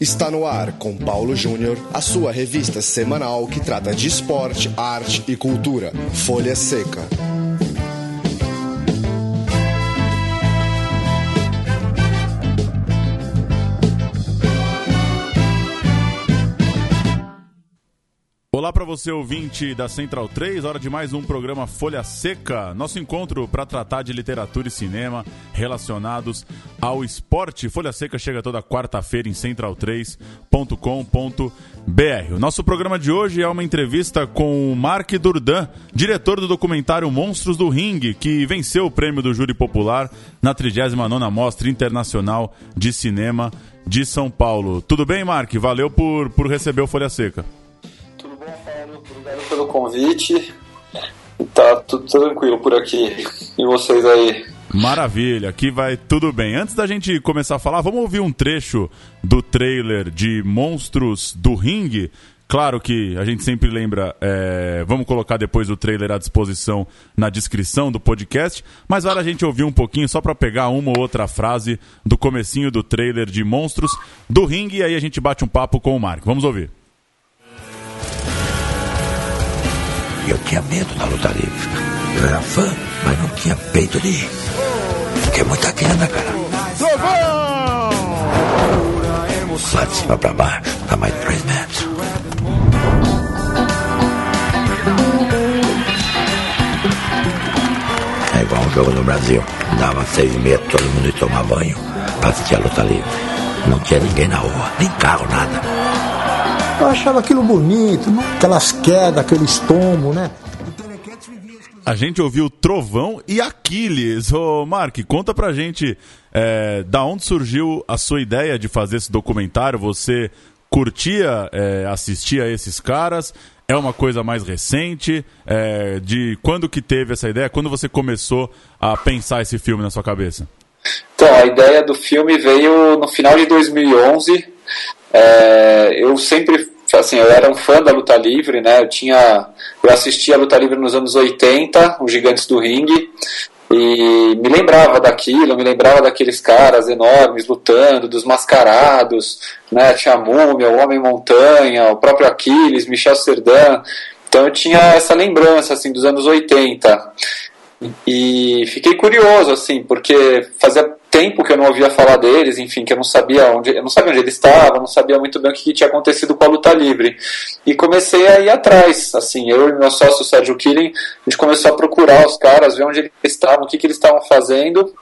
Está no ar com Paulo Júnior, a sua revista semanal que trata de esporte, arte e cultura. Folha Seca. Olá para você ouvinte da Central 3, hora de mais um programa Folha Seca, nosso encontro para tratar de literatura e cinema relacionados ao esporte. Folha Seca chega toda quarta-feira em central3.com.br. O nosso programa de hoje é uma entrevista com o Mark Durdan, diretor do documentário Monstros do Ring, que venceu o prêmio do Júri Popular na 39ª Mostra Internacional de Cinema de São Paulo. Tudo bem, Mark? Valeu por, por receber o Folha Seca. Pelo convite. Tá tudo tranquilo por aqui. E vocês aí? Maravilha, aqui vai tudo bem. Antes da gente começar a falar, vamos ouvir um trecho do trailer de Monstros do Ring. Claro que a gente sempre lembra, é, vamos colocar depois o trailer à disposição na descrição do podcast, mas vale a gente ouvir um pouquinho só para pegar uma ou outra frase do comecinho do trailer de Monstros do Ring e aí a gente bate um papo com o Marco. Vamos ouvir. Eu tinha medo da luta livre. Eu era fã, mas não tinha peito de ir. Porque é muita grana, cara. Lá de cima pra baixo, dá mais de 3 metros. É igual um jogo no Brasil. Dava seis metros, todo mundo ia tomar banho pra assistir a luta livre. Não tinha ninguém na rua, nem carro, nada. Eu achava aquilo bonito, né? aquelas quedas, aqueles tombos, né? A gente ouviu Trovão e Aquiles. Ô, Mark, conta pra gente é, da onde surgiu a sua ideia de fazer esse documentário. Você curtia é, assistir a esses caras? É uma coisa mais recente? É, de quando que teve essa ideia? Quando você começou a pensar esse filme na sua cabeça? Então, a ideia do filme veio no final de 2011. É, eu sempre, assim, eu era um fã da luta livre, né? Eu tinha, eu assistia a luta livre nos anos 80, os Gigantes do Ringue, e me lembrava daquilo, me lembrava daqueles caras enormes lutando, dos mascarados, né? Tinha a Múmia, o Homem Montanha, o próprio Aquiles, Michel Serdan. Então eu tinha essa lembrança assim dos anos 80. E fiquei curioso, assim, porque fazia tempo que eu não ouvia falar deles, enfim, que eu não sabia onde, eu não sabia onde ele estava, não sabia muito bem o que tinha acontecido com a luta livre. E comecei a ir atrás, assim, eu e meu sócio Sérgio Killing, a gente começou a procurar os caras, ver onde eles estavam, o que, que eles estavam fazendo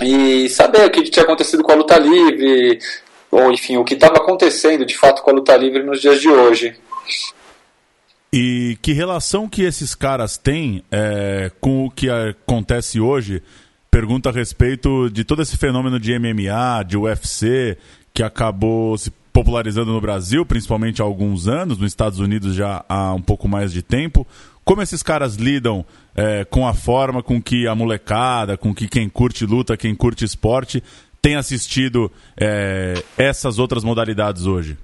e saber o que tinha acontecido com a luta livre, ou enfim, o que estava acontecendo de fato com a luta livre nos dias de hoje. E que relação que esses caras têm é, com o que acontece hoje? Pergunta a respeito de todo esse fenômeno de MMA, de UFC, que acabou se popularizando no Brasil, principalmente há alguns anos, nos Estados Unidos já há um pouco mais de tempo. Como esses caras lidam é, com a forma com que a molecada, com que quem curte luta, quem curte esporte, tem assistido é, essas outras modalidades hoje?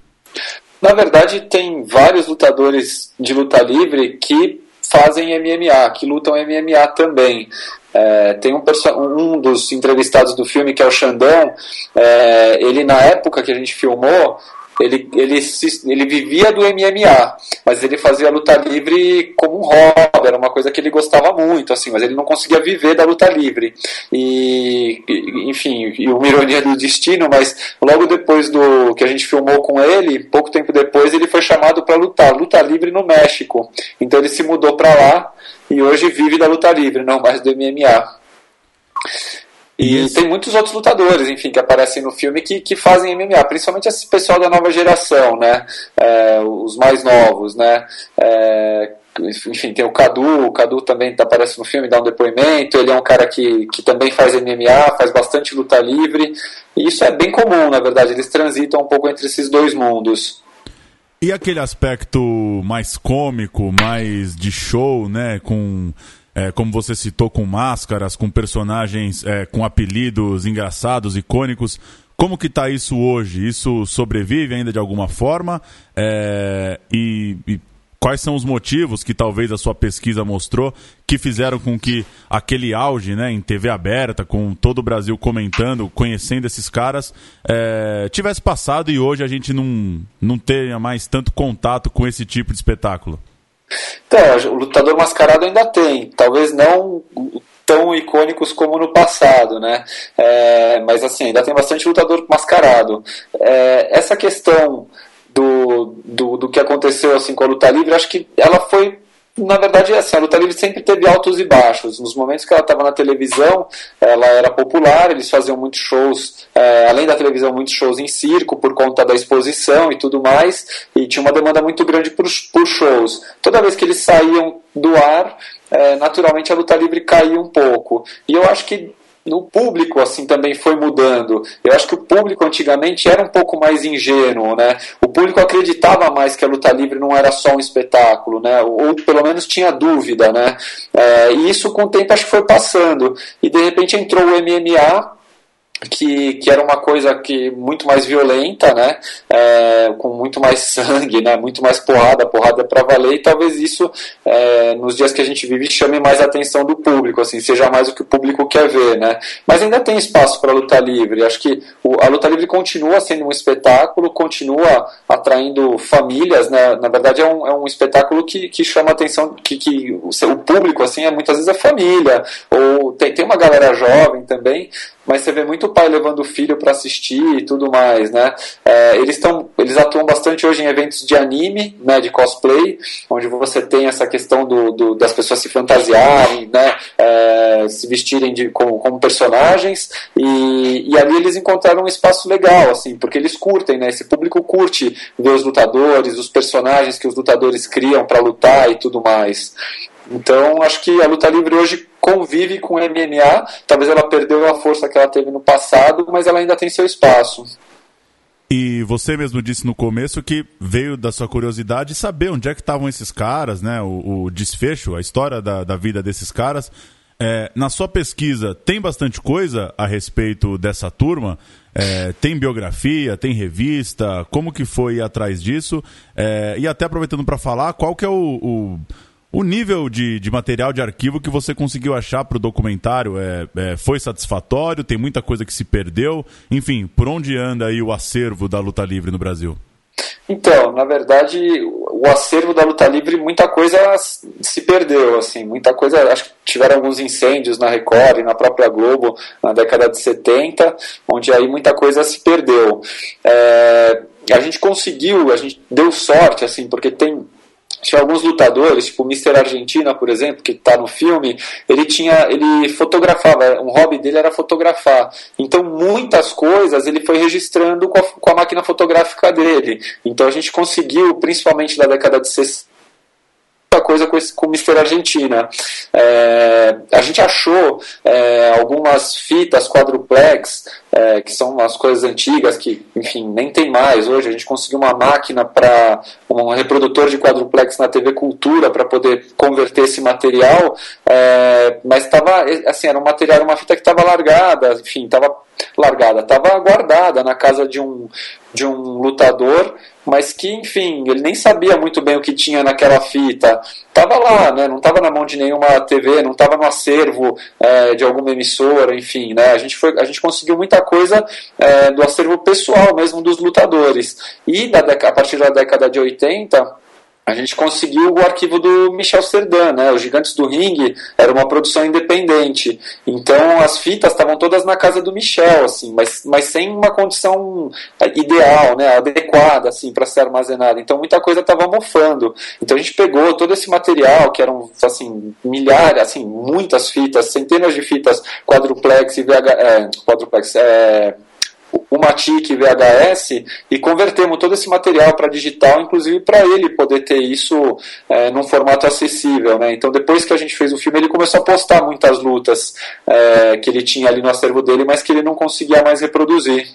Na verdade, tem vários lutadores de luta livre que fazem MMA, que lutam MMA também. É, tem um, um, dos entrevistados do filme, que é o Xandão, é, ele na época que a gente filmou, ele, ele, ele vivia do MMA, mas ele fazia luta livre como um hobby, era uma coisa que ele gostava muito, assim, mas ele não conseguia viver da luta livre. E, enfim, uma ironia do destino, mas logo depois do que a gente filmou com ele, pouco tempo depois, ele foi chamado para lutar, luta livre no México. Então ele se mudou para lá e hoje vive da luta livre, não mais do MMA. E Isso. tem muitos outros lutadores, enfim, que aparecem no filme que, que fazem MMA, principalmente esse pessoal da nova geração, né? É, os mais novos, né? É, enfim, tem o Cadu, o Cadu também aparece no filme, dá um depoimento, ele é um cara que, que também faz MMA, faz bastante luta livre, e isso é bem comum, na verdade, eles transitam um pouco entre esses dois mundos. E aquele aspecto mais cômico, mais de show, né, com é, como você citou, com máscaras, com personagens é, com apelidos engraçados, icônicos. Como que está isso hoje? Isso sobrevive ainda de alguma forma? É, e, e, quais são os motivos que talvez a sua pesquisa mostrou que fizeram com que aquele auge né, em TV aberta, com todo o Brasil comentando, conhecendo esses caras, é, tivesse passado e hoje a gente não, não tenha mais tanto contato com esse tipo de espetáculo? Então, o lutador mascarado ainda tem, talvez não tão icônicos como no passado, né? É, mas assim, ainda tem bastante lutador mascarado. É, essa questão do, do, do que aconteceu assim com a luta livre, acho que ela foi na verdade, assim, a luta livre sempre teve altos e baixos. Nos momentos que ela estava na televisão, ela era popular, eles faziam muitos shows, é, além da televisão, muitos shows em circo, por conta da exposição e tudo mais, e tinha uma demanda muito grande por, por shows. Toda vez que eles saíam do ar, é, naturalmente a luta livre caía um pouco. E eu acho que no público assim também foi mudando. Eu acho que o público antigamente era um pouco mais ingênuo, né? O público acreditava mais que a luta livre não era só um espetáculo, né? Ou pelo menos tinha dúvida, né? É, e isso com o tempo acho que foi passando. E de repente entrou o MMA que, que era uma coisa que muito mais violenta, né, é, com muito mais sangue, né, muito mais porrada, porrada para valer, e talvez isso, é, nos dias que a gente vive, chame mais a atenção do público, assim, seja mais o que o público quer ver, né, mas ainda tem espaço para luta livre, acho que o, a luta livre continua sendo um espetáculo, continua atraindo famílias, né, na verdade é um, é um espetáculo que, que chama a atenção, que, que o, o público, assim, é, muitas vezes é família, ou tem, tem uma galera jovem também, mas você vê muito pai levando o filho para assistir e tudo mais, né? É, eles estão, eles atuam bastante hoje em eventos de anime, né, de cosplay, onde você tem essa questão do, do das pessoas se fantasiarem, né, é, se vestirem de, como, como personagens e, e ali eles encontraram um espaço legal, assim, porque eles curtem, né? Esse público curte ver os lutadores, os personagens que os lutadores criam para lutar e tudo mais. Então, acho que a luta livre hoje convive com MMA. Talvez ela perdeu a força que ela teve no passado, mas ela ainda tem seu espaço. E você mesmo disse no começo que veio da sua curiosidade saber onde é que estavam esses caras, né? O, o desfecho, a história da, da vida desses caras. É, na sua pesquisa, tem bastante coisa a respeito dessa turma? É, tem biografia, tem revista? Como que foi atrás disso? É, e até aproveitando para falar, qual que é o, o o nível de, de material de arquivo que você conseguiu achar para o documentário é, é, foi satisfatório? Tem muita coisa que se perdeu? Enfim, por onde anda aí o acervo da luta livre no Brasil? Então, na verdade, o acervo da luta livre, muita coisa se perdeu, assim, muita coisa, acho que tiveram alguns incêndios na Record e na própria Globo na década de 70, onde aí muita coisa se perdeu. É, a gente conseguiu, a gente deu sorte, assim, porque tem tinha alguns lutadores, tipo o Mr. Argentina, por exemplo, que está no filme, ele tinha, ele fotografava, um hobby dele era fotografar. Então muitas coisas ele foi registrando com a, com a máquina fotográfica dele. Então a gente conseguiu, principalmente na década de 60, muita coisa com, esse, com o Mr. Argentina. É, a gente achou é, algumas fitas quadruplex, é, que são umas coisas antigas que, enfim, nem tem mais. Hoje a gente conseguiu uma máquina para um reprodutor de quadruplex na TV Cultura para poder converter esse material, é, mas estava, assim, era um material, uma fita que estava largada, enfim, estava largada, estava guardada na casa de um, de um lutador, mas que, enfim, ele nem sabia muito bem o que tinha naquela fita. Estava lá, né? não estava na mão de nenhuma TV, não estava no acervo é, de alguma emissora, enfim. Né? A, gente foi, a gente conseguiu muita coisa é, do acervo pessoal mesmo dos lutadores. E da, a partir da década de 80, a gente conseguiu o arquivo do Michel Serdan, né? Os Gigantes do Ring era uma produção independente. Então as fitas estavam todas na casa do Michel, assim, mas, mas sem uma condição é, ideal, né? Adequada, assim, para ser armazenada. Então muita coisa estava mofando. Então a gente pegou todo esse material, que eram, assim, milhares, assim, muitas fitas, centenas de fitas quadruplex e VH, é, quadruplex, é, uma TIC VHS e convertemos todo esse material para digital, inclusive para ele poder ter isso é, num formato acessível. Né? Então, depois que a gente fez o filme, ele começou a postar muitas lutas é, que ele tinha ali no acervo dele, mas que ele não conseguia mais reproduzir.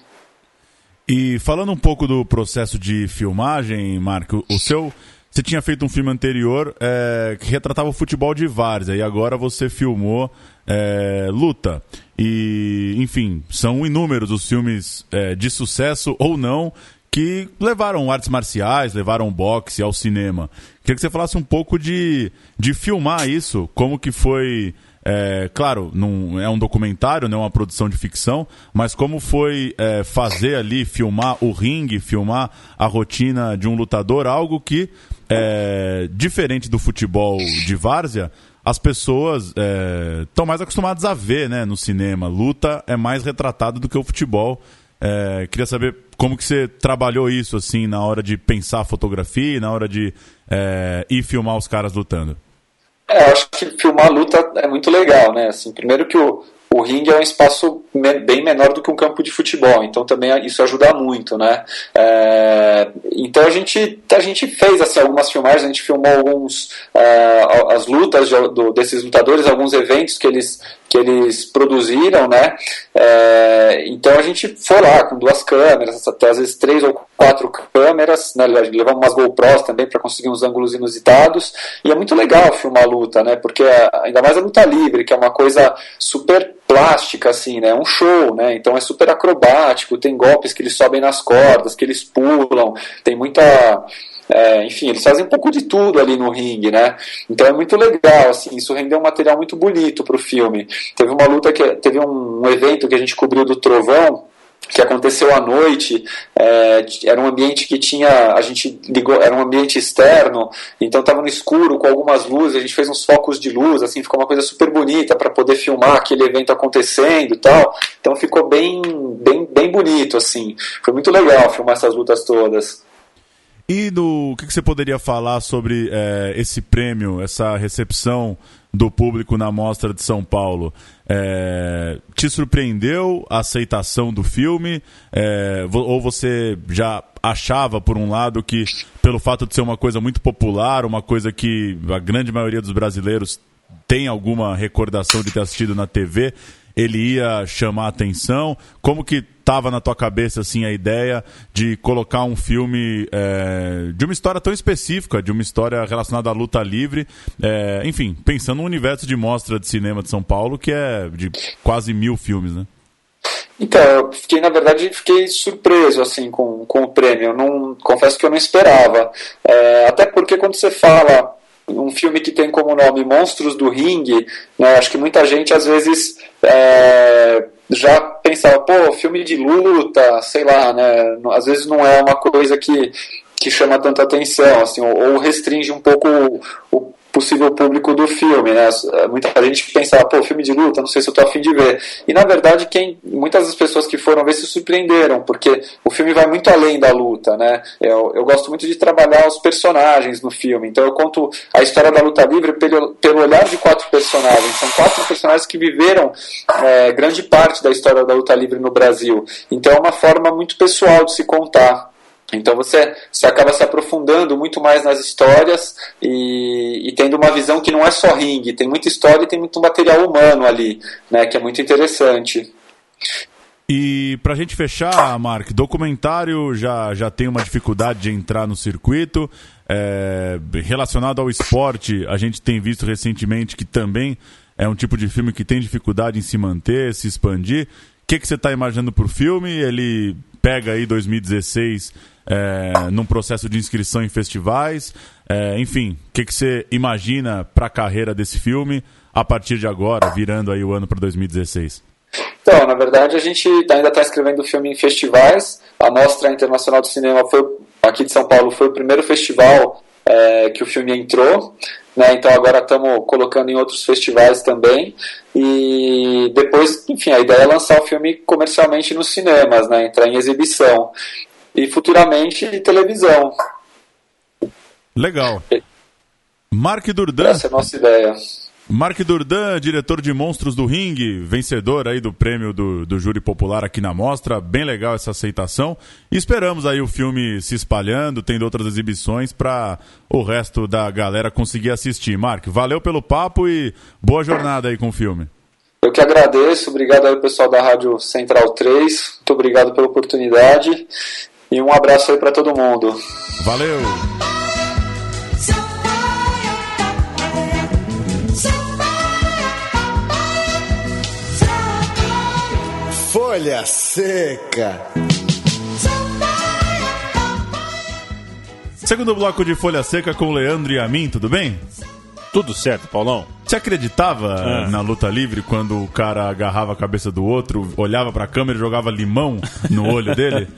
E falando um pouco do processo de filmagem, Marco, o seu você tinha feito um filme anterior é, que retratava o futebol de várzea e agora você filmou é, Luta. E, enfim, são inúmeros os filmes é, de sucesso ou não que levaram artes marciais, levaram boxe ao cinema. Queria que você falasse um pouco de, de filmar isso, como que foi. É, claro, não é um documentário, não é uma produção de ficção, mas como foi é, fazer ali, filmar o ringue, filmar a rotina de um lutador, algo que, é, diferente do futebol de várzea, as pessoas estão é, mais acostumadas a ver né, no cinema. Luta é mais retratado do que o futebol. É, queria saber como que você trabalhou isso assim na hora de pensar a fotografia, na hora de é, ir filmar os caras lutando. É, eu acho que filmar luta é muito legal, né? Assim, primeiro que o, o ringue é um espaço bem menor do que um campo de futebol, então também isso ajuda muito, né? É, então a gente, a gente fez assim, algumas filmagens, a gente filmou alguns é, as lutas de, do, desses lutadores, alguns eventos que eles que eles produziram, né? É, então a gente foi lá com duas câmeras, até às vezes três ou quatro câmeras, né? Levamos umas GoPros também para conseguir uns ângulos inusitados. E é muito legal filmar a luta, né? Porque ainda mais a luta livre, que é uma coisa super plástica, assim, né? É um show, né? Então é super acrobático, tem golpes que eles sobem nas cordas, que eles pulam, tem muita é, enfim, eles fazem um pouco de tudo ali no ringue, né? Então é muito legal, assim, isso rendeu um material muito bonito para o filme. Teve uma luta que teve um, um evento que a gente cobriu do Trovão, que aconteceu à noite, é, era um ambiente que tinha, a gente ligou, era um ambiente externo, então estava no escuro com algumas luzes, a gente fez uns focos de luz, assim, ficou uma coisa super bonita para poder filmar aquele evento acontecendo e tal, então ficou bem, bem, bem bonito, assim, foi muito legal filmar essas lutas todas. E do o que, que você poderia falar sobre é, esse prêmio, essa recepção do público na Mostra de São Paulo? É, te surpreendeu a aceitação do filme? É, ou você já achava, por um lado, que pelo fato de ser uma coisa muito popular, uma coisa que a grande maioria dos brasileiros tem alguma recordação de ter assistido na TV, ele ia chamar atenção? Como que estava na tua cabeça assim a ideia de colocar um filme é, de uma história tão específica, de uma história relacionada à luta livre, é, enfim, pensando no universo de mostra de cinema de São Paulo que é de quase mil filmes, né? Então, eu fiquei, na verdade, fiquei surpreso, assim, com, com o prêmio. Eu não, confesso que eu não esperava. É, até porque quando você fala um filme que tem como nome Monstros do Ringue, né, acho que muita gente às vezes é, já pensava, pô, filme de luta, sei lá, né, às vezes não é uma coisa que, que chama tanta atenção, assim, ou, ou restringe um pouco o, o possível público do filme, né? Muita gente pensa, pô, filme de luta, não sei se eu tô afim de ver. E na verdade, quem, muitas das pessoas que foram ver se surpreenderam, porque o filme vai muito além da luta, né? Eu, eu gosto muito de trabalhar os personagens no filme, então eu conto a história da luta livre pelo, pelo olhar de quatro personagens. São quatro personagens que viveram é, grande parte da história da luta livre no Brasil. Então é uma forma muito pessoal de se contar. Então você, você acaba se aprofundando muito mais nas histórias e, e, tendo uma visão que não é só ringue, tem muita história e tem muito material humano ali, né, que é muito interessante. E para a gente fechar, Mark, documentário já, já tem uma dificuldade de entrar no circuito. É, relacionado ao esporte, a gente tem visto recentemente que também é um tipo de filme que tem dificuldade em se manter, se expandir. O que, que você está imaginando para o filme? Ele pega aí 2016 é, num processo de inscrição em festivais. É, enfim, o que, você imagina para a carreira desse filme a partir de agora, virando aí o ano para 2016? Então, na verdade, a gente ainda está escrevendo o filme em festivais. A Mostra Internacional do Cinema foi, aqui de São Paulo foi o primeiro festival é, que o filme entrou. Né, então agora estamos colocando em outros festivais também. E depois, enfim, a ideia é lançar o filme comercialmente nos cinemas, né, entrar em exibição e futuramente televisão. Legal. Mark Durdan. Essa é a nossa ideia. Mark Durdan, diretor de Monstros do Ring, vencedor aí do prêmio do, do júri popular aqui na mostra. Bem legal essa aceitação. E esperamos aí o filme se espalhando, tendo outras exibições para o resto da galera conseguir assistir. Mark, valeu pelo papo e boa jornada aí com o filme. Eu que agradeço, obrigado aí pessoal da Rádio Central 3, muito obrigado pela oportunidade e um abraço aí para todo mundo. Valeu! Folha Seca. Segundo bloco de Folha Seca com o Leandro e a mim, tudo bem? Tudo certo, Paulão? Você acreditava Ah. na luta livre quando o cara agarrava a cabeça do outro, olhava pra câmera e jogava limão no olho dele?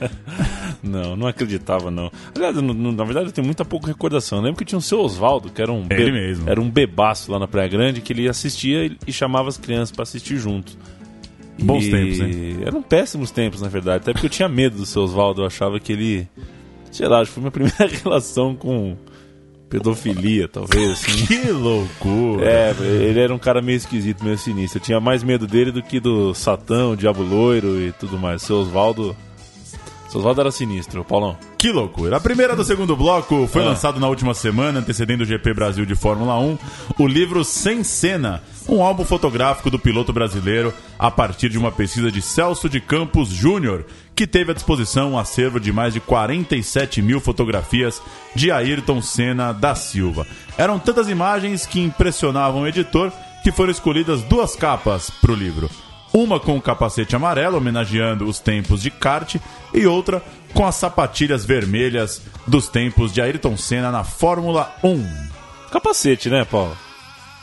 Não, não acreditava, não. Aliás, na verdade, eu tenho muita pouca recordação. Eu lembro que tinha o seu Oswaldo, que era um, Ele mesmo. era um bebaço lá na Praia Grande, que ele assistia e, chamava as crianças pra assistir junto. Bons E tempos, hein? Eram péssimos tempos, na verdade. Até porque eu tinha medo do seu Oswaldo. Eu achava que ele. Sei lá, acho que foi minha primeira relação com pedofilia, talvez, assim. Que loucura! É, ele era um cara meio esquisito, meio sinistro. Eu tinha mais medo dele do que do Satã, o Diabo Loiro e tudo mais. Seu Oswaldo. Seu Oswaldo era sinistro, Paulão. Que loucura. A primeira do segundo bloco foi Ah. lançado na última semana, antecedendo o GP Brasil de Fórmula 1, o livro Sem Cena, um álbum fotográfico do piloto brasileiro a partir de uma pesquisa de Celso de Campos Júnior, que teve à disposição um acervo de mais de 47 mil fotografias de Ayrton Senna da Silva. Eram tantas imagens que impressionavam o editor que foram escolhidas duas capas para o livro. Uma com o capacete amarelo, homenageando os tempos de kart, e outra com as sapatilhas vermelhas dos tempos de Ayrton Senna na Fórmula 1. Capacete, né, Paulo?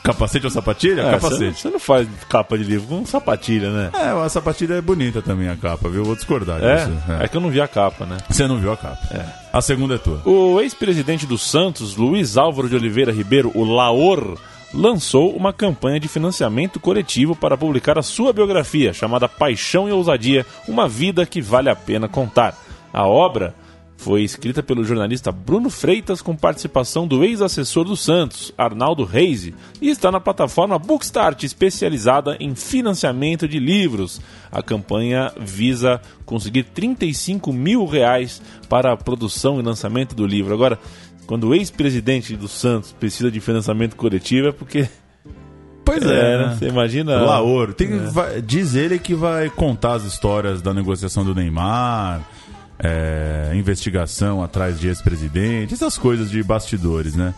Capacete ou sapatilha? É, capacete. Você, não faz capa de livro com sapatilha, né? É, a sapatilha é bonita também, a capa, viu? Vou discordar É? disso. É. É que eu não vi a capa, né? Você não viu a capa. A segunda é tua. O ex-presidente do Santos, Luiz Álvaro de Oliveira Ribeiro, o Laor, lançou uma campanha de financiamento coletivo para publicar a sua biografia, chamada Paixão e Ousadia, uma vida que vale a pena contar. A obra foi escrita pelo jornalista Bruno Freitas com participação do ex-assessor do Santos, Arnaldo Reise, e está na plataforma Bookstart, especializada em financiamento de livros. A campanha visa conseguir 35 mil reais para a produção e lançamento do livro. Agora, quando o ex-presidente do Santos precisa de financiamento coletivo é porque. Pois É, né? Você imagina. Laor. Tem, vai- diz ele que vai contar as histórias da negociação do Neymar, é, investigação atrás de ex-presidente, essas coisas de bastidores, né?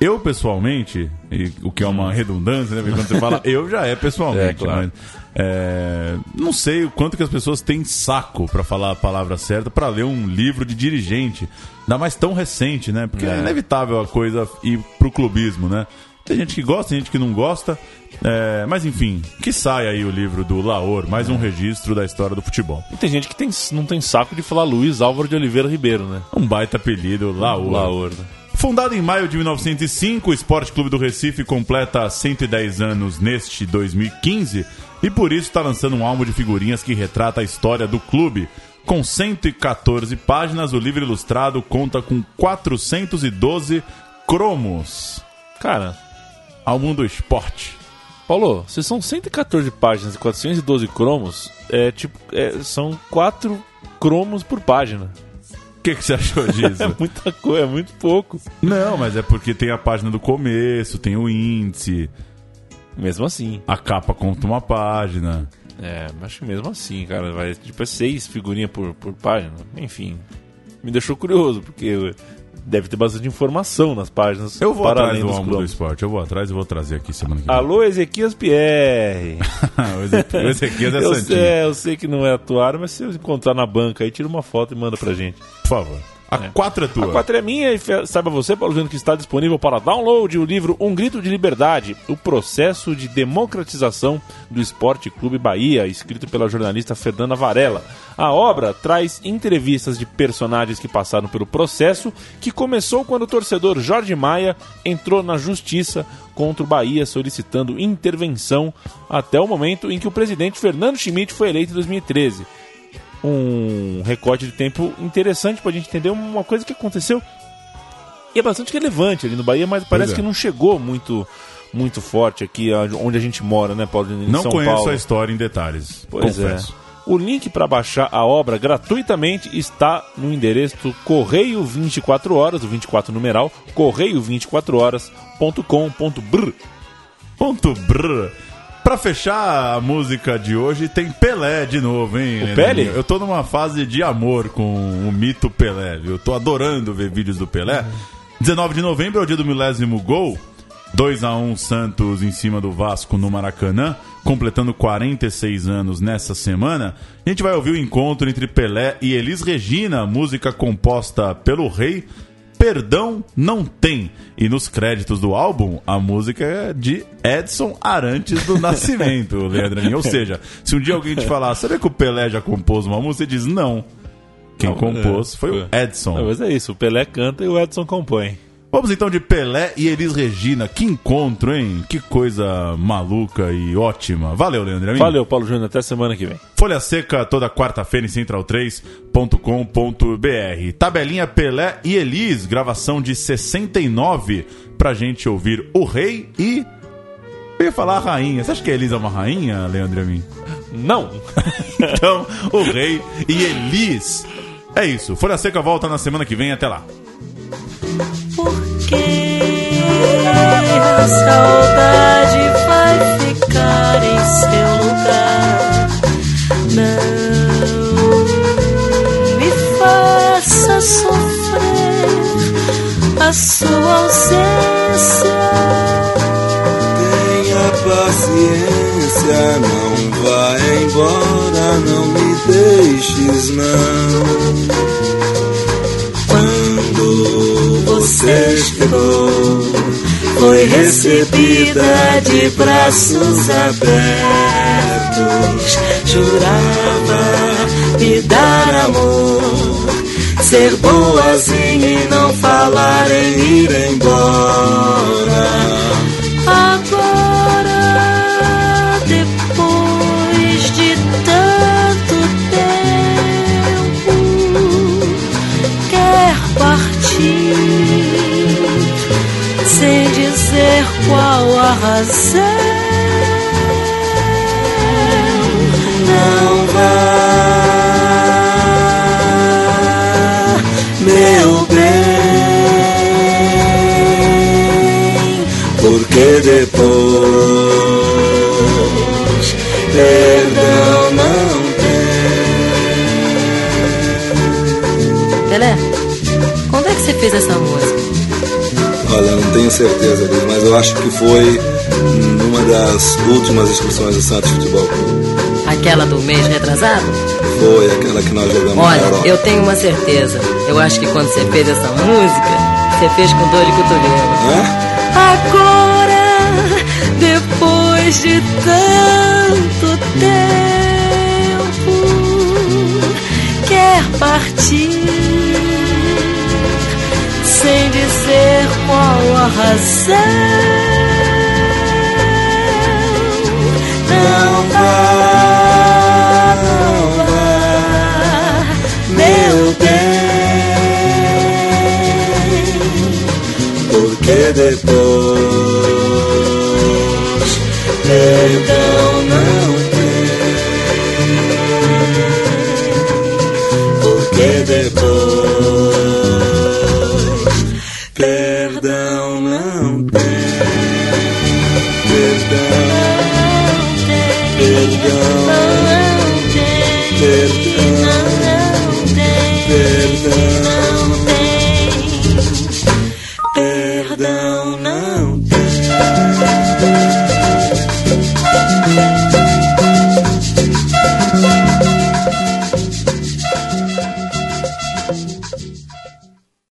Eu, pessoalmente, e o que é uma redundância, né? Porque quando você fala eu, já é pessoalmente. É, claro. mas, é, não sei o quanto que as pessoas têm saco pra falar a palavra certa pra ler um livro de dirigente. Ainda mais tão recente, né? Porque é, É. inevitável a coisa ir pro clubismo, né? Tem gente que gosta, tem gente que não gosta. é, mas enfim, que saia aí o livro do Laor, mais um registro da história do futebol. E tem gente que tem, não tem saco de falar Luiz Álvaro de Oliveira Ribeiro, né? Um baita apelido, Laor. Laor. né? Fundado em maio de 1905, o Esporte Clube do Recife completa 110 anos neste 2015 e por isso está lançando um álbum de figurinhas que retrata a história do clube. Com 114 páginas, o livro ilustrado conta com 412 cromos. Cara, Álbum do esporte. Paulo, se são 114 páginas e 412 cromos, é tipo. é, são 4 cromos por página. O que, que você achou É disso? muita coisa, é muito pouco. Não, mas é porque tem a página do começo, tem o índice, Mesmo assim. a capa conta uma página. É, acho que mesmo assim, cara, vai tipo é seis figurinhas por, por página. Enfim, me deixou curioso, porque deve ter bastante informação nas páginas. Eu vou para atrás do álbum do esporte, eu vou atrás e vou trazer aqui semana que vem. Alô, Ezequias Pierre. o Ezequiel é eu, santinho. sei, é, eu sei que não é atuário, mas se eu encontrar na banca aí, tira uma foto e manda pra gente. Por favor. A É. quatro é tua. A 4 é minha e saiba você, Paulo Júnior, que está disponível para download o livro Um Grito de Liberdade, o processo de democratização do Esporte Clube Bahia, escrito pela jornalista Fernanda Varela. A obra traz entrevistas de personagens que passaram pelo processo, que começou quando o torcedor Jorge Maia entrou na justiça contra o Bahia solicitando intervenção até o momento em que o presidente Fernando Schmidt foi eleito em 2013 um recorte de tempo interessante pra gente entender uma coisa que aconteceu e é bastante relevante ali no Bahia, mas parece é. que não chegou muito muito forte aqui onde a gente mora, né, Paulo? Em Não São conheço Paulo. a história em detalhes. Pois confesso. é. O link para baixar a obra gratuitamente está no endereço correio 24 horas, o 24 numeral, correio 24 horas.com.br. Ponto. Pra fechar a música de hoje, tem Pelé de novo, hein? O? Pelé? Eu tô numa fase de amor com o mito Pelé? Eu tô adorando ver vídeos do Pelé. 19 de novembro é o dia do milésimo gol. 2 a 1 Santos em cima do Vasco no Maracanã, completando 46 anos nessa semana. A gente vai ouvir o encontro entre Pelé e Elis Regina, música composta pelo Rei Perdão Não Tem. E nos créditos do álbum, a música é de Edson Arantes do Nascimento, Leandro. Ou seja, se um dia alguém te falar, sabia que o Pelé já compôs uma música? Você diz não. Quem compôs é, foi o Edson. Não, mas é isso, o Pelé canta e o Edson compõe. Vamos então de Pelé e Elis Regina. Que encontro, hein? Que coisa maluca e ótima. Valeu, Leandro Amin. Valeu, Paulo Júnior, até semana que vem. Folha Seca toda quarta-feira em central3.com.br. Tabelinha Pelé e Elis, gravação de 69, pra gente ouvir o rei e. Eu ia falar a rainha. Você acha que a Elis é uma rainha, Leandro Amin? Não! Então, o rei e Elis. É isso. Folha Seca volta na semana que vem. Até lá. A saudade vai ficar em seu lugar. Não me faça sofrer a sua ausência. Tenha paciência, não vá embora, não me deixes não. Quando você chegou, foi recebida de braços abertos. Jurava me dar amor, ser boazinha e não falar em ir embora. Razão. Não vá, meu bem, porque depois perdão não tem. Pelé, quando é que você fez essa música? Olha, não tenho certeza mas eu acho que foi numa das últimas excursões do Santos Futebol Clube. Aquela do mês retrasado? Foi aquela que nós jogamos na Olha, Europa. eu tenho uma certeza. Eu acho que quando você fez essa música, você fez com dor de cotovelo. Hã? Agora, depois de tanto tempo, quer partir sem dizer qual a razão. Não vá, não vá, meu bem, porque depois então.